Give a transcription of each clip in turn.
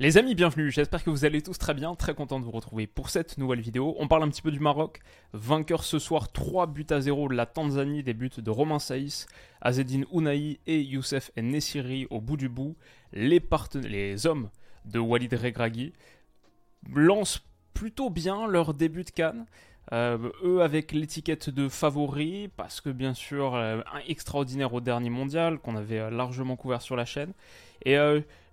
Les amis, bienvenue, j'espère que vous allez tous très bien, très content de vous retrouver pour cette nouvelle vidéo. On parle un petit peu du Maroc, vainqueur ce soir 3 buts à 0 de la Tanzanie, des buts de Romain Saïs, Azedine Ounaï et Youssef Nessiri au bout du bout. Les, hommes de Walid Regragui lancent plutôt bien leur début de Cannes. Euh, eux avec l'étiquette de favori, parce que bien sûr, euh, un extraordinaire au dernier mondial, qu'on avait euh, largement couvert sur la chaîne. Et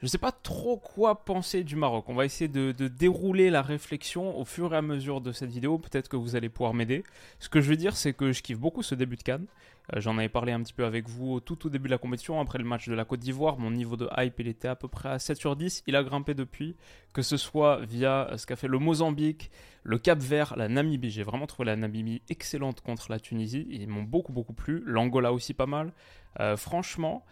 je ne sais pas trop quoi penser du Maroc. On va essayer de, dérouler la réflexion au fur et à mesure de cette vidéo. Peut-être que vous allez pouvoir m'aider. Ce que je veux dire, c'est que je kiffe beaucoup ce début de Cannes. Euh, j'en avais parlé un petit peu avec vous tout au début de la compétition, après le match de la Côte d'Ivoire. Mon niveau de hype, il était à peu près à 7 sur 10. Il a grimpé depuis, que ce soit via euh, ce qu'a fait le Mozambique, le Cap Vert, la Namibie. J'ai vraiment trouvé la Namibie excellente contre la Tunisie. Ils m'ont beaucoup, beaucoup plu. L'Angola aussi pas mal. Euh, franchement,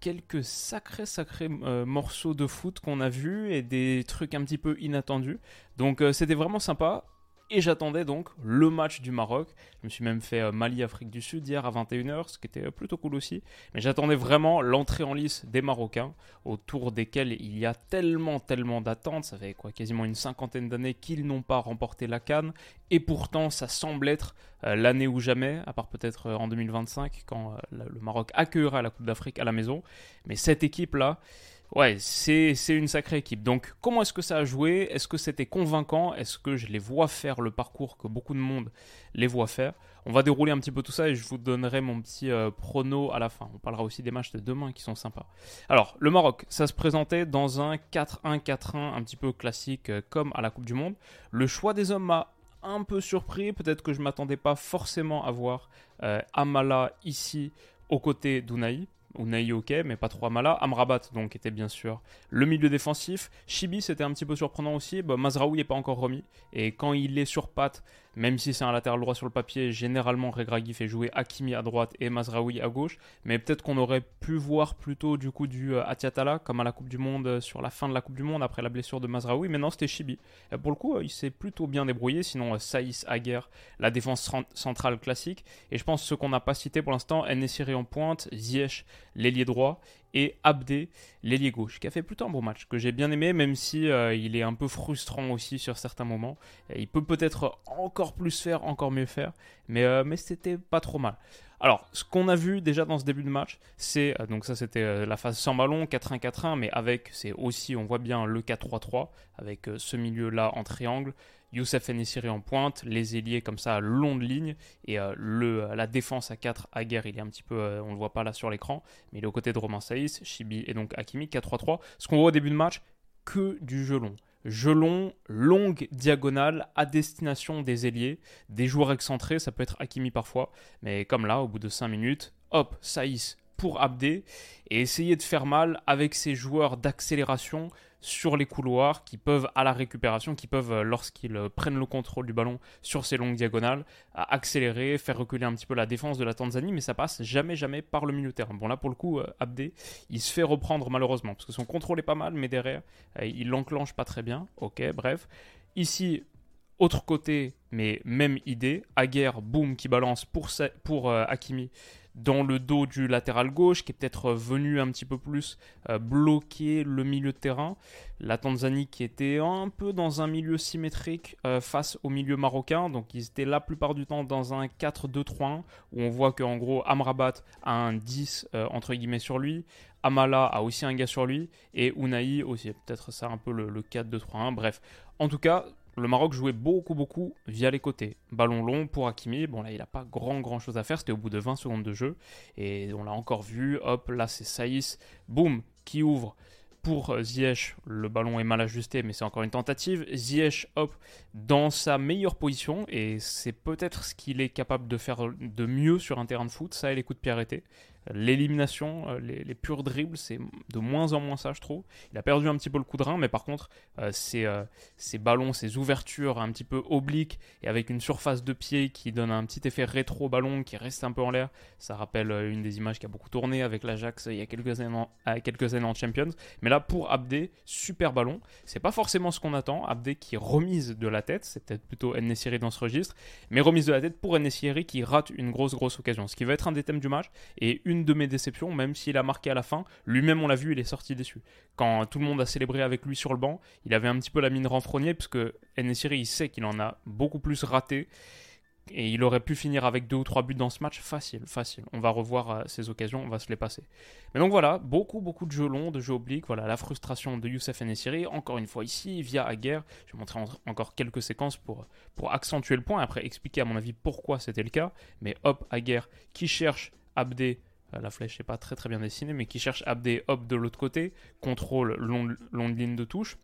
quelques sacrés sacrés morceaux de foot qu'on a vus et des trucs un petit peu inattendus. Donc c'était vraiment sympa. Et j'attendais donc le match du Maroc. Je me suis même fait euh, Mali-Afrique du Sud hier à 21h, ce qui était euh, plutôt cool aussi. Mais j'attendais vraiment l'entrée en lice des Marocains, autour desquels il y a tellement, tellement d'attentes. Ça fait quoi, quasiment une cinquantaine d'années qu'ils n'ont pas remporté la Cannes. Et pourtant, ça semble être euh, l'année ou jamais, à part peut-être en 2025, quand le Maroc accueillera la Coupe d'Afrique à la maison. Mais cette équipe-là, Ouais, c'est une sacrée équipe. Donc, comment est-ce que ça a joué? Est-ce que c'était convaincant? Est-ce que je les vois faire le parcours que beaucoup de monde les voit faire? On va dérouler un petit peu tout ça et je vous donnerai mon petit euh, prono à la fin. On parlera aussi des matchs de demain qui sont sympas. Alors, le Maroc, ça se présentait dans un 4-1-4-1 un petit peu classique euh, comme à la Coupe du Monde. Le choix des hommes m'a un peu surpris. Peut-être que je m'attendais pas forcément à voir euh, Amala ici aux côtés d'Unaï Unai ok, mais pas trop Amala. Amrabat, donc, était bien sûr le milieu défensif. Chibi, c'était un petit peu surprenant aussi. Bah, Mazraoui n'est pas encore remis. Et quand il est sur patte, même si c'est un latéral droit sur le papier, généralement Regragui fait jouer Hakimi à droite et Mazraoui à gauche. Mais peut-être qu'on aurait pu voir plutôt du coup du euh, Atiatala, comme à la Coupe du Monde, euh, sur la fin de la Coupe du Monde, après la blessure de Mazraoui. Mais non, c'était Chibi. pour le coup, euh, il s'est plutôt bien débrouillé. Sinon, Saïs, Aguerre, la défense centrale classique. Et je pense ce qu'on n'a pas cité pour l'instant, Nessiri en pointe, Ziyech, l'ailier droit, et Abdé, l'ailier gauche, qui a fait plutôt un bon match, que j'ai bien aimé, même si euh, il est un peu frustrant aussi sur certains moments. il peut peut-être encore plus faire, encore mieux faire, mais, euh, mais c'était pas trop mal. Alors, ce qu'on a vu déjà dans ce début de match, c'est, euh, donc ça c'était la phase sans ballon, 4-1-4-1, mais avec, c'est aussi, on voit bien le 4-3-3, avec ce milieu-là en triangle, Youssef Nessiri en pointe, les ailiers comme ça long de ligne et euh, le, la défense à 4 à guerre, il est un petit peu, euh, on le voit pas là sur l'écran, mais il est aux côtés de Romain Saïs, Chibi et donc Hakimi 4-3-3. Ce qu'on voit au début de match, que du jeu long. Jeu long, longue diagonale à destination des ailiers, des joueurs excentrés, ça peut être Hakimi parfois, mais comme là, au bout de 5 minutes, hop, Saïs pour Abdé et essayer de faire mal avec ces joueurs d'accélération sur les couloirs qui peuvent, à la récupération, qui peuvent, euh, lorsqu'ils euh, prennent le contrôle du ballon sur ces longues diagonales, accélérer, faire reculer un petit peu la défense de la Tanzanie, mais ça passe jamais, jamais par le milieu terrain. Bon, là, pour le coup, euh, Abdé, il se fait reprendre malheureusement, parce que son contrôle est pas mal, mais derrière, il l'enclenche pas très bien. Ok, bref. Ici, autre côté, mais même idée, Aguerre, boum, qui balance pour, pour Hakimi dans le dos du latéral gauche, qui est peut-être venu un petit peu plus euh, bloquer le milieu de terrain. La Tanzanie qui était un peu dans un milieu symétrique euh, face au milieu marocain, donc ils étaient la plupart du temps dans un 4-2-3-1, où on voit qu'en gros Amrabat a un 10 euh, entre guillemets sur lui, Amala a aussi un gars sur lui, et Unai aussi, peut-être ça un peu le, le 4-2-3-1, bref. En tout cas, le Maroc jouait beaucoup, beaucoup via les côtés. Ballon long pour Hakimi. Bon, là, il n'a pas grand, grand chose à faire. C'était au bout de 20 secondes de jeu. Et on l'a encore vu. Hop, là, c'est Saïs. Boum, qui ouvre pour Ziyech. Le ballon est mal ajusté, mais c'est encore une tentative. Ziyech, hop, dans sa meilleure position. Et c'est peut-être ce qu'il est capable de faire de mieux sur un terrain de foot. Ça et les coups de pied arrêtés. L'élimination, les, les, purs dribbles, c'est de moins en moins ça, je trouve. Il a perdu un petit peu le coup de rein, mais par contre, ces, ces ballons, ces ouvertures un petit peu obliques et avec une surface de pied qui donne un petit effet rétro-ballon qui reste un peu en l'air, ça rappelle une des images qui a beaucoup tourné avec l'Ajax il y a quelques années, en, Champions. Mais là, pour Abdé, super ballon. C'est pas forcément ce qu'on attend. Abdé qui remise de la tête, c'est peut-être plutôt Nessiri dans ce registre, mais remise de la tête pour Nessiri qui rate une grosse, grosse occasion. Ce qui va être un des thèmes du match et une de mes déceptions, même s'il a marqué à la fin. Lui-même, on l'a vu, il est sorti déçu. Quand tout le monde a célébré avec lui sur le banc, il avait un petit peu la mine renfrognée, puisque Nessiri, il sait qu'il en a beaucoup plus raté. Et il aurait pu finir avec deux ou trois buts dans ce match, facile, facile. On va revoir euh, ces occasions, on va se les passer. Mais donc voilà, beaucoup, beaucoup de jeux longs, de jeux obliques. Voilà, la frustration de Youssef Nessiri. Encore une fois ici, via Aguerre. Je vais montrer encore quelques séquences pour, pour accentuer le point, après expliquer à mon avis pourquoi c'était le cas. Mais hop, Aguerre qui cherche Abdé la flèche n'est pas très très bien dessinée, mais qui cherche Abdé, hop de l'autre côté, contrôle long, longue ligne de touche.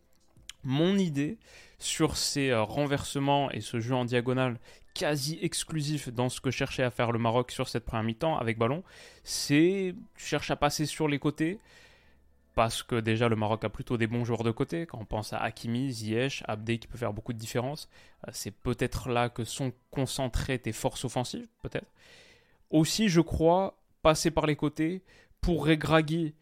Mon idée sur ces euh, renversements et ce jeu en diagonale quasi exclusif dans ce que cherchait à faire le Maroc sur cette première mi-temps avec ballon, c'est tu cherches à passer sur les côtés parce que déjà le Maroc a plutôt des bons joueurs de côté. Quand on pense à Hakimi, Ziyech, Abdé qui peut faire beaucoup de différence, euh, c'est peut-être là que sont concentrées tes forces offensives, peut-être. Aussi, je crois, passer par les côtés pour Regragui.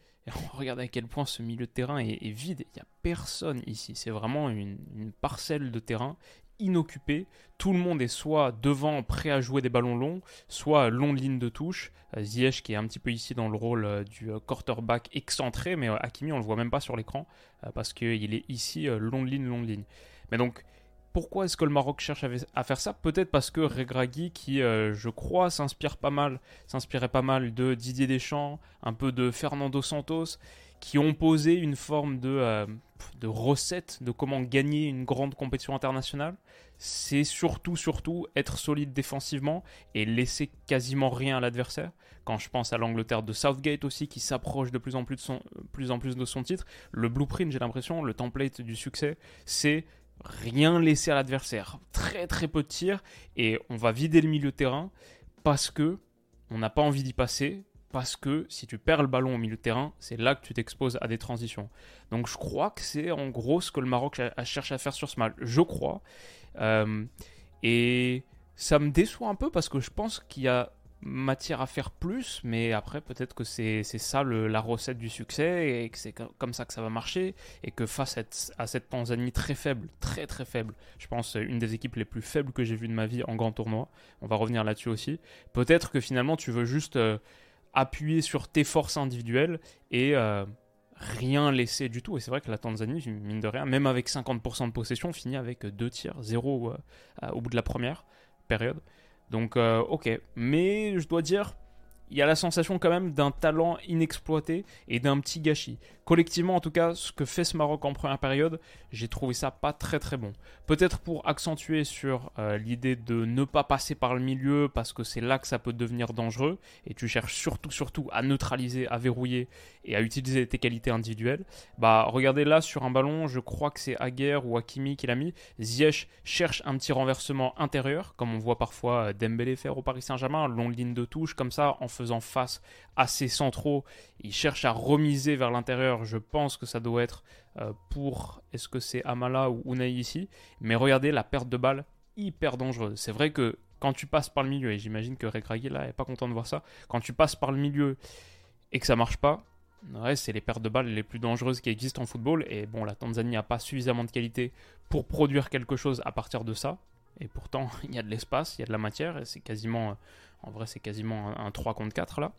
Regarde à quel point ce milieu de terrain est, vide. Il n'y a personne ici. C'est vraiment une, parcelle de terrain inoccupé. Tout le monde est soit devant, prêt à jouer des ballons longs, soit longue ligne de touche. Euh, Ziyech qui est un petit peu ici dans le rôle euh, du euh, quarterback excentré, mais Hakimi on le voit même pas sur l'écran parce qu'il est ici longue ligne, longue ligne. Mais donc pourquoi est-ce que le Maroc cherche à faire ça? Peut-être parce que Regragui, qui je crois s'inspire pas mal, s'inspirait pas mal de Didier Deschamps, un peu de Fernando Santos, qui ont posé une forme de, euh, de recette de comment gagner une grande compétition internationale. C'est surtout, surtout être solide défensivement et laisser quasiment rien à l'adversaire. Quand je pense à l'Angleterre de Southgate aussi, qui s'approche de plus en plus de, son, plus en plus de son titre, le blueprint, j'ai l'impression, le template du succès, c'est rien laisser à l'adversaire. Très très peu de tirs et on va vider le milieu de terrain parce que on n'a pas envie d'y passer, parce que si tu perds le ballon au milieu de terrain, c'est là que tu t'exposes à des transitions. Donc je crois que c'est en gros ce que le Maroc a, cherché à faire sur ce match. Je crois. Euh, et ça me déçoit un peu parce que je pense qu'il y a matière à faire plus, mais après peut-être que c'est ça la recette du succès et que c'est comme ça que ça va marcher et que face à cette, Tanzanie très faible, très très faible, je pense une des équipes les plus faibles que j'ai vues de ma vie en grand tournoi, on va revenir là-dessus aussi, peut-être que finalement tu veux juste... Euh, appuyer sur tes forces individuelles et euh, rien laisser du tout. Et c'est vrai que la Tanzanie, mine de rien, même avec 50% de possession, finit avec deux tirs, zéro euh, au bout de la première période. Donc, euh, ok. Mais je dois dire, il y a la sensation quand même d'un talent inexploité et d'un petit gâchis. Collectivement, en tout cas, ce que fait ce Maroc en première période, j'ai trouvé ça pas très très bon. Peut-être pour accentuer sur euh, l'idée de ne pas passer par le milieu parce que c'est là que ça peut devenir dangereux et tu cherches surtout surtout à neutraliser, à verrouiller et à utiliser tes qualités individuelles. Bah regardez là sur un ballon, je crois que c'est Aguerre ou Hakimi qui l'a mis. Ziyech cherche un petit renversement intérieur comme on voit parfois euh, Dembélé faire au Paris Saint-Germain, longue ligne de touche comme ça en faisant face à ses centraux, il cherche à remiser vers l'intérieur. Je pense que ça doit être euh, pour, est-ce que c'est Amala ou Unai ici Mais regardez la perte de balle hyper dangereuse. C'est vrai que quand tu passes par le milieu, et j'imagine que Regragui là est pas content de voir ça, quand tu passes par le milieu et que ça marche pas, c'est les pertes de balles les plus dangereuses qui existent en football. Et bon, la Tanzanie n'a pas suffisamment de qualité pour produire quelque chose à partir de ça. Et pourtant, il y a de l'espace, il y a de la matière, et c'est quasiment, en vrai, c'est quasiment un 3 contre 4 là.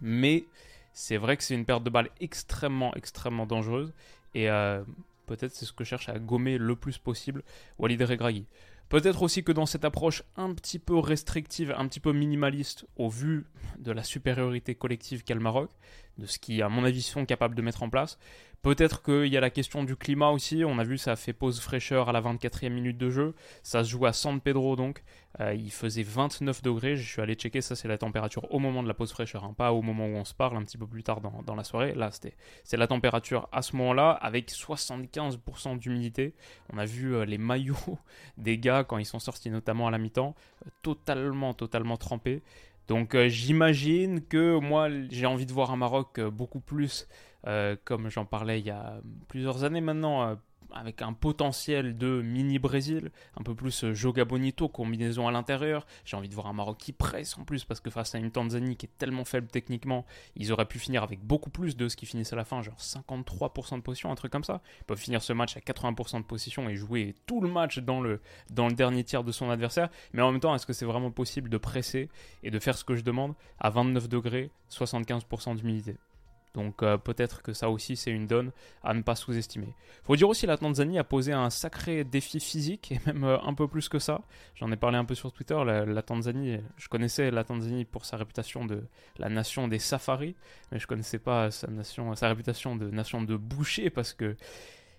Mais c'est vrai que c'est une perte de balle extrêmement, extrêmement dangereuse. Et euh, peut-être c'est ce que cherche à gommer le plus possible Walid Regragui. Peut-être aussi que dans cette approche un petit peu restrictive, un petit peu minimaliste, au vu de la supériorité collective qu'a le Maroc, de ce qui, à mon avis, sont capables de mettre en place, Peut-être qu'il y a la question du climat aussi. On a vu, ça a fait pause fraîcheur à la 24e minute de jeu. Ça se joue à San Pedro donc. Euh, il faisait 29 degrés. Je suis allé checker, ça c'est la température au moment de la pause fraîcheur, hein. pas au moment où on se parle, un petit peu plus tard dans, la soirée. Là, c'était c'est la température à ce moment-là avec 75% d'humidité. On a vu euh, les maillots des gars quand ils sont sortis, notamment à la mi-temps, euh, totalement, totalement trempés. Donc j'imagine que moi j'ai envie de voir un Maroc beaucoup plus, comme j'en parlais il y a plusieurs années maintenant, avec un potentiel de mini-Brésil, un peu plus euh, Joga Bonito, combinaison à l'intérieur. J'ai envie de voir un Maroc qui presse en plus, parce que face à une Tanzanie qui est tellement faible techniquement, ils auraient pu finir avec beaucoup plus de ce qui finissent à la fin, genre 53% de position, un truc comme ça. Ils peuvent finir ce match à 80% de position et jouer tout le match dans le, dans le dernier tiers de son adversaire. Mais en même temps, est-ce que c'est vraiment possible de presser et de faire ce que je demande à 29 degrés, 75% d'humidité donc euh, peut-être que ça aussi c'est une donne à ne pas sous-estimer. Faut dire aussi la Tanzanie a posé un sacré défi physique et même euh, un peu plus que ça. J'en ai parlé un peu sur Twitter. La, Tanzanie, je connaissais la Tanzanie pour sa réputation de la nation des safaris, mais je connaissais pas sa sa réputation de nation de boucher parce que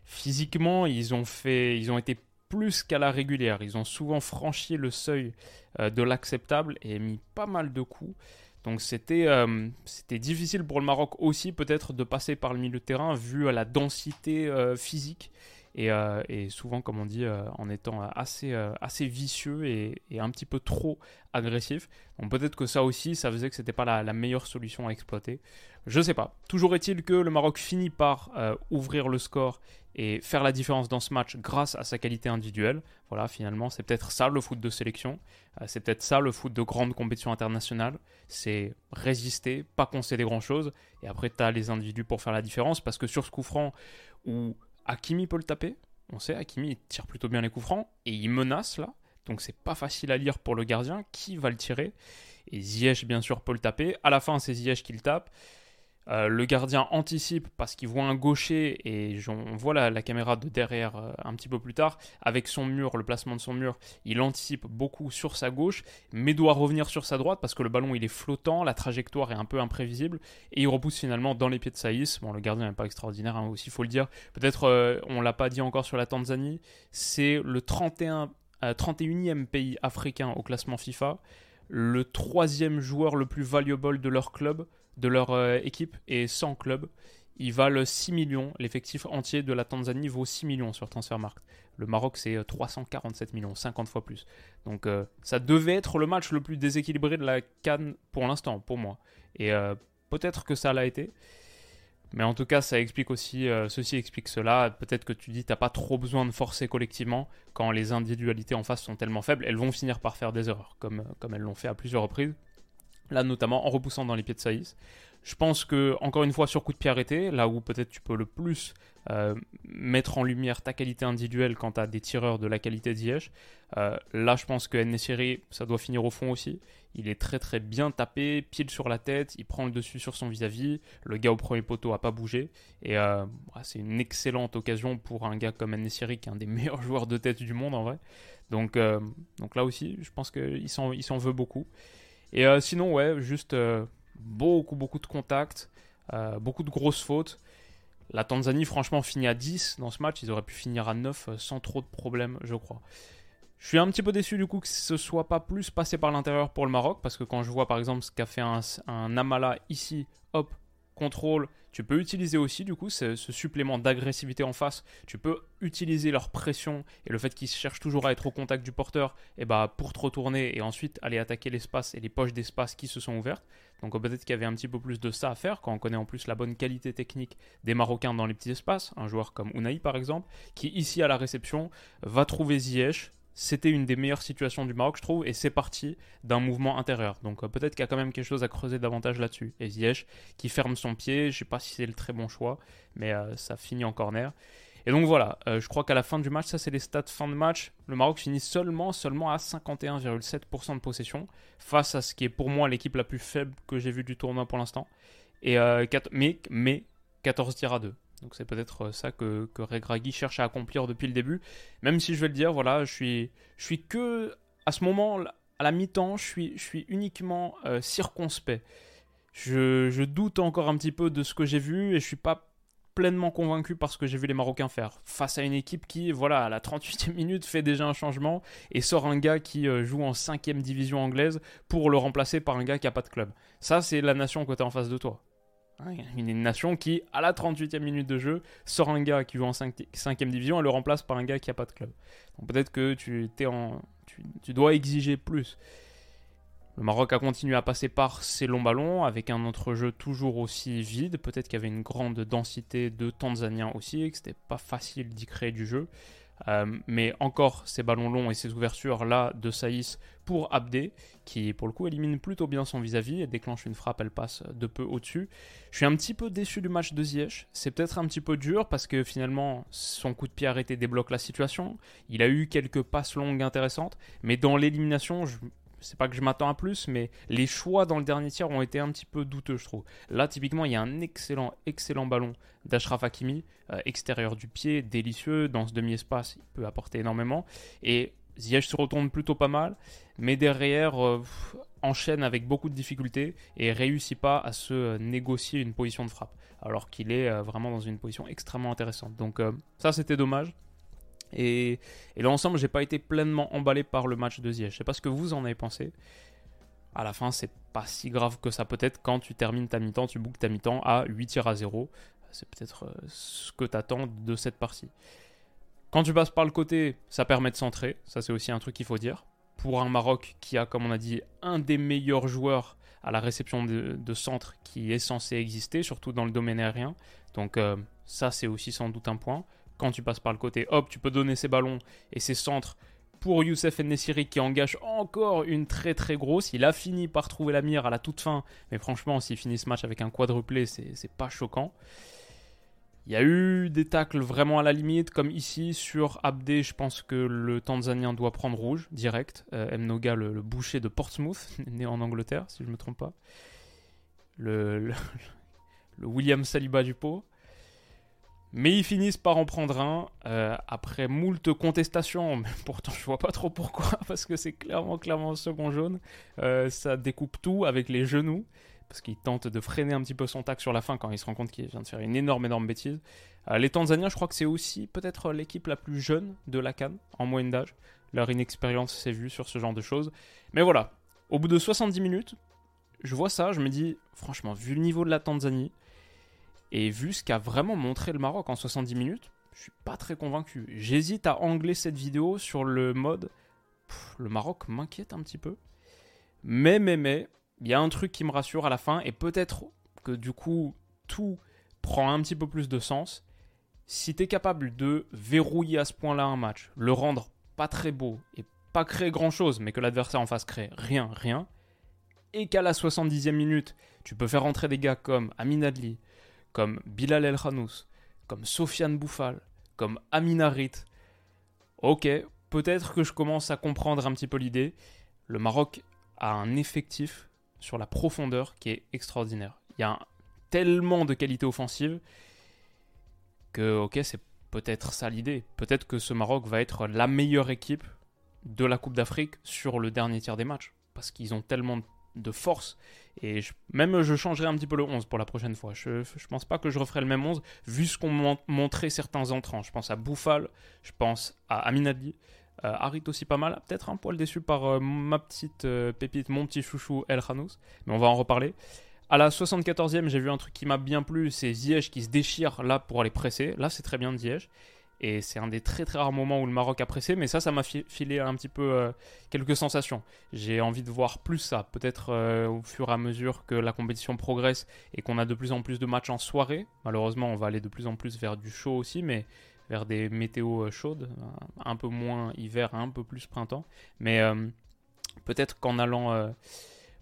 physiquement ils ont fait, ils ont été plus qu'à la régulière. Ils ont souvent franchi le seuil euh, de l'acceptable et mis pas mal de coups. Donc c'était euh, c'était difficile pour le Maroc aussi peut-être de passer par le milieu de terrain vu la densité euh, physique et, euh, et, souvent comme on dit en étant assez, assez vicieux et, un petit peu trop agressif. Donc peut-être que ça aussi ça faisait que c'était pas la, meilleure solution à exploiter. Je sais pas. Toujours est-il que le Maroc finit par ouvrir le score et faire la différence dans ce match grâce à sa qualité individuelle. Voilà, finalement, c'est peut-être ça le foot de sélection, euh, c'est peut-être ça le foot de grande compétition internationale, c'est résister, pas concéder grand-chose, et après tu as les individus pour faire la différence, parce que sur ce coup franc où Hakimi peut le taper, on sait, Hakimi tire plutôt bien les coups francs, et il menace là, donc c'est pas facile à lire pour le gardien, qui va le tirer, et Ziyech bien sûr peut le taper, à la fin c'est Ziyech qui le tape, euh, le gardien anticipe parce qu'il voit un gaucher et on voit la, caméra de derrière euh, un petit peu plus tard avec son mur, le placement de son mur, il anticipe beaucoup sur sa gauche mais doit revenir sur sa droite parce que le ballon il est flottant, la trajectoire est un peu imprévisible et il repousse finalement dans les pieds de Saïs. Bon le gardien n'est pas extraordinaire hein, aussi faut le dire. Peut-être euh, on l'a pas dit encore sur la Tanzanie, c'est le 31 31e pays africain au classement FIFA, le troisième joueur le plus valuable de leur club de leur euh, équipe et 100 clubs. Ils valent 6 millions. L'effectif entier de la Tanzanie vaut 6 millions sur Transfermarkt. Le Maroc, c'est 347 euh, millions, 50 fois plus. Donc euh, ça devait être le match le plus déséquilibré de la Cannes pour l'instant, pour moi. Et peut-être que ça l'a été. Mais en tout cas, ça explique aussi, ceci explique cela. Peut-être que tu dis, t'as pas trop besoin de forcer collectivement quand les individualités en face sont tellement faibles. Elles vont finir par faire des erreurs, comme, comme elles l'ont fait à plusieurs reprises. Là, notamment en repoussant dans les pieds de Saïs. Je pense que, encore une fois, sur coup de pied arrêté, là où peut-être tu peux le plus euh, mettre en lumière ta qualité individuelle quand tu as des tireurs de la qualité de euh, là, je pense que Nesiri, ça doit finir au fond aussi. Il est très très bien tapé, pied sur la tête, il prend le dessus sur son vis-à-vis. Le gars au premier poteau a pas bougé. Et euh, c'est une excellente occasion pour un gars comme Nesiri, qui est un des meilleurs joueurs de tête du monde en vrai. Donc, donc là aussi, je pense qu'il s'en veut beaucoup. Et euh, sinon, ouais, juste euh, beaucoup, beaucoup de contacts, euh, beaucoup de grosses fautes. La Tanzanie, franchement, finit à 10 dans ce match. Ils auraient pu finir à 9 sans trop de problèmes, je crois. Je suis un petit peu déçu du coup que ce soit pas plus passé par l'intérieur pour le Maroc, parce que quand je vois par exemple ce qu'a fait un, un Amala ici, hop, contrôle, tu peux utiliser aussi du coup ce, supplément d'agressivité en face. Tu peux utiliser leur pression et le fait qu'ils cherchent toujours à être au contact du porteur et eh bah, pour te retourner et ensuite aller attaquer l'espace et les poches d'espace qui se sont ouvertes. Donc peut-être qu'il y avait un petit peu plus de ça à faire quand on connaît en plus la bonne qualité technique des Marocains dans les petits espaces. Un joueur comme Unai par exemple, qui ici à la réception va trouver Ziyech, c'était une des meilleures situations du Maroc, je trouve, et c'est parti d'un mouvement intérieur. Donc euh, peut-être qu'il y a quand même quelque chose à creuser davantage là-dessus. Et Ziyech qui ferme son pied, je sais pas si c'est le très bon choix, mais euh, ça finit en corner. Et donc voilà, euh, je crois qu'à la fin du match, ça c'est les stats fin de match, le Maroc finit seulement, seulement à 51,7% de possession, face à ce qui est pour moi l'équipe la plus faible que j'ai vue du tournoi pour l'instant. Et mais, mais 14 tirs à 2. Donc c'est peut-être euh, ça que, que Regragui cherche à accomplir depuis le début. Même si je vais le dire, voilà, je suis, je suis que à ce moment, à la mi-temps, je suis, je suis uniquement euh, circonspect. Je, je, doute encore un petit peu de ce que j'ai vu et je suis pas pleinement convaincu par ce que j'ai vu les Marocains faire. Face à une équipe qui, voilà, à la 38e minute fait déjà un changement et sort un gars qui euh, joue en 5e division anglaise pour le remplacer par un gars qui a pas de club. Ça, c'est la nation que tu en face de toi. Une nation qui, à la 38e minute de jeu, sort un gars qui joue en 5e division et le remplace par un gars qui n'a pas de club. Donc peut-être que tu, en, tu, dois exiger plus. Le Maroc a continué à passer par ses longs ballons avec un entrejeu toujours aussi vide. Peut-être qu'il y avait une grande densité de Tanzaniens aussi et que c'était pas facile d'y créer du jeu. Euh, mais encore ces ballons longs et ces ouvertures là de Saïs pour Abdé, qui pour le coup élimine plutôt bien son vis-à-vis et déclenche une frappe, elle passe de peu au-dessus. Je suis un petit peu déçu du match de Ziyech. C'est peut-être un petit peu dur parce que finalement son coup de pied arrêté débloque la situation. Il a eu quelques passes longues intéressantes, mais dans l'élimination, je c'est pas que je m'attends à plus, mais les choix dans le dernier tiers ont été un petit peu douteux, je trouve. Là, typiquement, il y a un excellent, excellent ballon d'Ashraf Hakimi, euh, extérieur du pied, délicieux, dans ce demi-espace, il peut apporter énormément. Et Ziyech se retourne plutôt pas mal, mais derrière euh, enchaîne avec beaucoup de difficultés et réussit pas à se négocier une position de frappe, alors qu'il est euh, vraiment dans une position extrêmement intéressante. Donc ça, c'était dommage. Et, et l'ensemble, j'ai pas été pleinement emballé par le match de Ziyech. Je sais pas ce que vous en avez pensé. À la fin, c'est pas si grave que ça peut-être quand tu termines ta mi-temps, tu boucles ta mi-temps à 8 tirs à 0. C'est peut-être euh, ce que tu attends de cette partie. Quand tu passes par le côté, ça permet de centrer. Ça, c'est aussi un truc qu'il faut dire. Pour un Maroc qui a, comme on a dit, un des meilleurs joueurs à la réception de, centre qui est censé exister, surtout dans le domaine aérien. Donc, euh, ça, c'est aussi sans doute un point quand tu passes par le côté, hop, tu peux donner ces ballons et ces centres pour Youssef Nessiri qui engage encore une très très grosse. Il a fini par trouver la mire à la toute fin, mais franchement, s'il finit ce match avec un quadruplé, c'est pas choquant. Il y a eu des tacles vraiment à la limite, comme ici sur Abdé. Je pense que le Tanzanien doit prendre rouge direct. Euh, Mnoga, le, boucher de Portsmouth, né en Angleterre, si je ne me trompe pas. Le William Saliba du pot. Mais ils finissent par en prendre un euh, après moult contestations. Mais pourtant, je vois pas trop pourquoi, parce que c'est clairement, clairement le second jaune. Euh, ça découpe tout avec les genoux, parce qu'il tente de freiner un petit peu son tac sur la fin quand il se rend compte qu'il vient de faire une énorme, énorme bêtise. Euh, les Tanzaniens, je crois que c'est aussi peut-être l'équipe la plus jeune de la Cannes en moyenne d'âge. Leur inexpérience s'est vue sur ce genre de choses. Mais voilà, au bout de 70 minutes, je vois ça, je me dis, franchement, vu le niveau de la Tanzanie, et vu ce qu'a vraiment montré le Maroc en 70 minutes, je suis pas très convaincu. J'hésite à angler cette vidéo sur le mode. le Maroc m'inquiète un petit peu. Mais, mais, mais, il y a un truc qui me rassure à la fin, et peut-être que du coup, tout prend un petit peu plus de sens. Si tu es capable de verrouiller à ce point-là un match, le rendre pas très beau et pas créer grand-chose, mais que l'adversaire en face crée rien, rien, et qu'à la 70e minute, tu peux faire entrer des gars comme Amin Adli, comme Bilal El Khanous, comme Sofiane Bouffal, comme Aminarit. Ok, peut-être que je commence à comprendre un petit peu l'idée. Le Maroc a un effectif sur la profondeur qui est extraordinaire. Il y a tellement de qualité offensive que, ok, c'est peut-être ça l'idée. Peut-être que ce Maroc va être la meilleure équipe de la Coupe d'Afrique sur le dernier tiers des matchs. Parce qu'ils ont tellement de de force. Et même je changerai un petit peu le 11 pour la prochaine fois. Je, pense pas que je referai le même 11 vu ce qu'ont montré certains entrants. Je pense à Bouffal, je pense à Aminadi. Euh, Harit aussi pas mal, peut-être un poil déçu par euh, ma petite euh, pépite, mon petit chouchou El Khanous, mais on va en reparler. À la 74e, j'ai vu un truc qui m'a bien plu, c'est Ziyech qui se déchire là pour aller presser. Là, c'est très bien de Ziyech. Et c'est un des très très rares moments où le Maroc a pressé, mais ça, ça m'a filé un petit peu euh, quelques sensations. J'ai envie de voir plus ça, peut-être euh, au fur et à mesure que la compétition progresse et qu'on a de plus en plus de matchs en soirée. Malheureusement, on va aller de plus en plus vers du chaud aussi, mais vers des météos euh, chaudes, un peu moins hiver, un peu plus printemps. Mais peut-être qu'en allant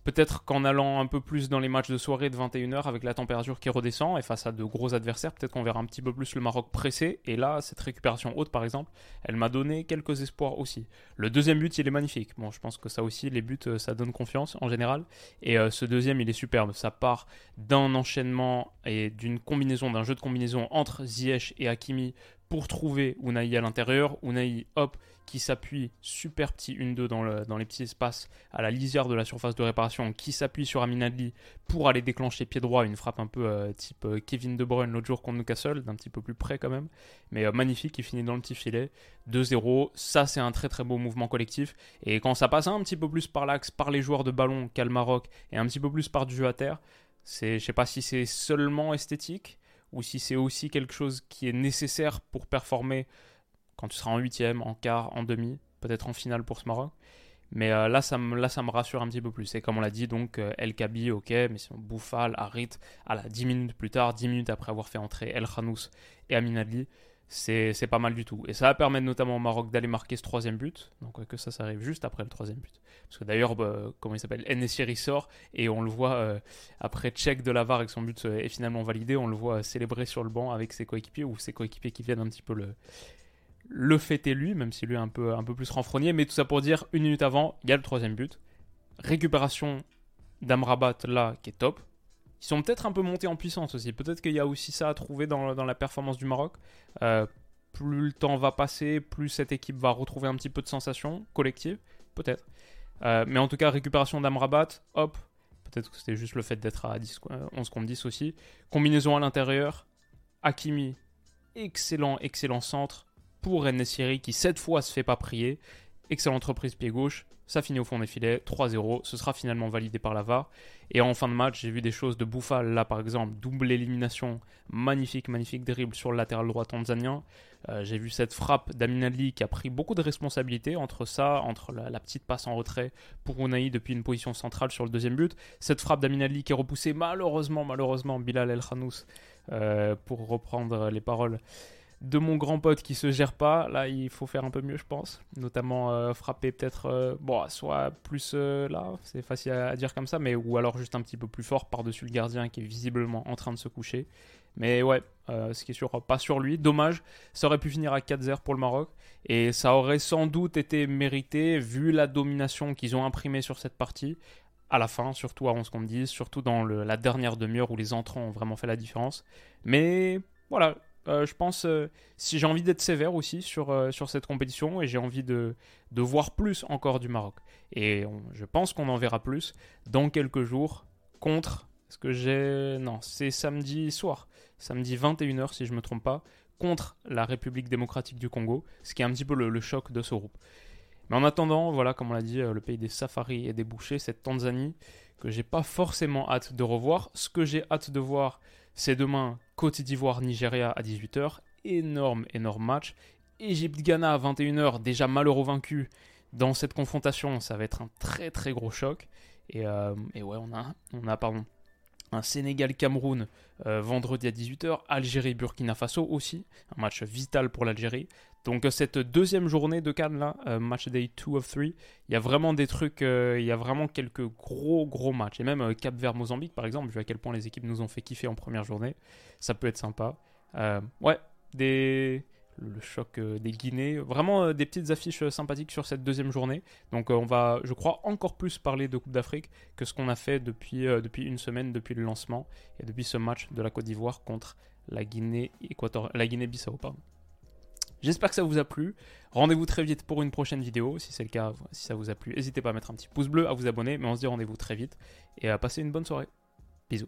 Peut-être qu'en allant un peu plus dans les matchs de soirée de 21h avec la température qui redescend et face à de gros adversaires, peut-être qu'on verra un petit peu plus le Maroc pressé. Et là, cette récupération haute, par exemple, elle m'a donné quelques espoirs aussi. Le deuxième but, il est magnifique. Bon, je pense que ça aussi, les buts, euh, ça donne confiance en général. Et euh, ce deuxième, il est superbe. Ça part d'un enchaînement et d'une combinaison, d'un jeu de combinaison entre Ziyech et Hakimi pour trouver Unai à l'intérieur. Unai, hop, qui s'appuie, super petit 1-2 dans, le, dans les petits espaces, à la lisière de la surface de réparation, qui s'appuie sur Aminadli pour aller déclencher pied droit, une frappe un peu euh, type euh, Kevin De Bruyne l'autre jour contre Newcastle, d'un petit peu plus près quand même, mais euh, magnifique, il finit dans le petit filet, 2-0, ça c'est un très très beau mouvement collectif, et quand ça passe un petit peu plus par l'axe, par les joueurs de ballon qu'a le Maroc, et un petit peu plus par du jeu à terre, je sais pas si c'est seulement esthétique, ou si c'est aussi quelque chose qui est nécessaire pour performer quand tu seras en huitième, en quart, en demi, peut-être en finale pour ce Maroc. Mais euh, là, ça me, rassure un petit peu plus. Et comme on l'a dit, donc, euh, El Kabi, ok, mais si on Bouffal, Harit, à la 10 minutes plus tard, 10 minutes après avoir fait entrer El Khanous et Amin Adli, c'est pas mal du tout. Et ça va permettre notamment au Maroc d'aller marquer ce troisième but. Donc que ça, ça arrive juste après le troisième but. Parce que d'ailleurs, bah, comment il s'appelle Enesiri sort et on le voit euh, après check de la VAR et que son but est finalement validé, on le voit célébrer sur le banc avec ses coéquipiers ou ses coéquipiers qui viennent un petit peu le, le fêter lui, même si lui est un peu, un peu plus renfrogné. Mais tout ça pour dire, une minute avant, il y a le troisième but. Récupération d'Amrabat là qui est top. Ils sont peut-être un peu montés en puissance aussi. Peut-être qu'il y a aussi ça à trouver dans, la performance du Maroc. Euh, plus le temps va passer, plus cette équipe va retrouver un petit peu de sensation collective. Peut-être. Euh, mais en tout cas, récupération d'Amrabat, hop. Peut-être que c'était juste le fait d'être à 10, 11 contre 10 aussi. Combinaison à l'intérieur. Hakimi, excellent, excellent centre pour Nesiri qui cette fois se fait pas prier. Excellente reprise pied gauche, ça finit au fond des filets, 3-0, ce sera finalement validé par la VAR. Et en fin de match, j'ai vu des choses de Bouffal, là par exemple, double élimination, magnifique, magnifique dribble sur le latéral droit tanzanien. Euh, j'ai vu cette frappe d'Aminali qui a pris beaucoup de responsabilités entre ça, entre la, petite passe en retrait pour Unai depuis une position centrale sur le deuxième but. Cette frappe d'Aminali qui est repoussée malheureusement, malheureusement, Bilal El Khanous, euh, pour reprendre les paroles de mon grand pote qui se gère pas, là il faut faire un peu mieux je pense. Notamment euh, frapper peut-être, euh, bon, soit plus euh, là, c'est facile à, dire comme ça, mais ou alors juste un petit peu plus fort par-dessus le gardien qui est visiblement en train de se coucher. Mais ouais, ce qui est sûr, pas sur lui. Dommage, ça aurait pu finir à 4-0 pour le Maroc. Et ça aurait sans doute été mérité vu la domination qu'ils ont imprimée sur cette partie. À la fin, surtout à 11 qu'on 10, surtout dans la dernière demi-heure où les entrants ont vraiment fait la différence. Mais voilà, euh, je pense, euh, si j'ai envie d'être sévère aussi sur, euh, sur cette compétition et j'ai envie de, de, voir plus encore du Maroc. Et je pense qu'on en verra plus dans quelques jours contre. ce que j'ai. Non, c'est samedi soir. Samedi 21h, si je ne me trompe pas, contre la République démocratique du Congo, ce qui est un petit peu le, le choc de ce groupe. Mais en attendant, voilà, comme on l'a dit, le pays des safaris et des bouchers, cette Tanzanie, que j'ai pas forcément hâte de revoir. Ce que j'ai hâte de voir, c'est demain Côte d'Ivoire-Nigeria à 18h. Énorme, énorme match. Égypte-Ghana à 21h, déjà malheureux vaincu dans cette confrontation. Ça va être un très très gros choc. Et, euh, ouais, on a, on a pardon, un Sénégal-Cameroun euh, vendredi à 18h, Algérie-Burkina Faso aussi, un match vital pour l'Algérie. Donc cette deuxième journée de Cannes euh, match day 2 of 3, il y a vraiment des trucs, euh, il y a vraiment quelques gros gros matchs. Et même Cap Vert Mozambique par exemple, vu à quel point les équipes nous ont fait kiffer en première journée, ça peut être sympa. ouais, des le choc euh, des Guinées. Vraiment euh, des petites affiches euh, sympathiques sur cette deuxième journée. Donc on va, je crois, encore plus parler de Coupe d'Afrique que ce qu'on a fait depuis, depuis une semaine, depuis le lancement et depuis ce match de la Côte d'Ivoire contre la Guinée Guinée-Bissau. J'espère que ça vous a plu. Rendez-vous très vite pour une prochaine vidéo. Si c'est le cas, si ça vous a plu, n'hésitez pas à mettre un petit pouce bleu, à vous abonner. Mais on se dit rendez-vous très vite et à passer une bonne soirée. Bisous.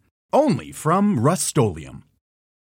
only from Rust-Oleum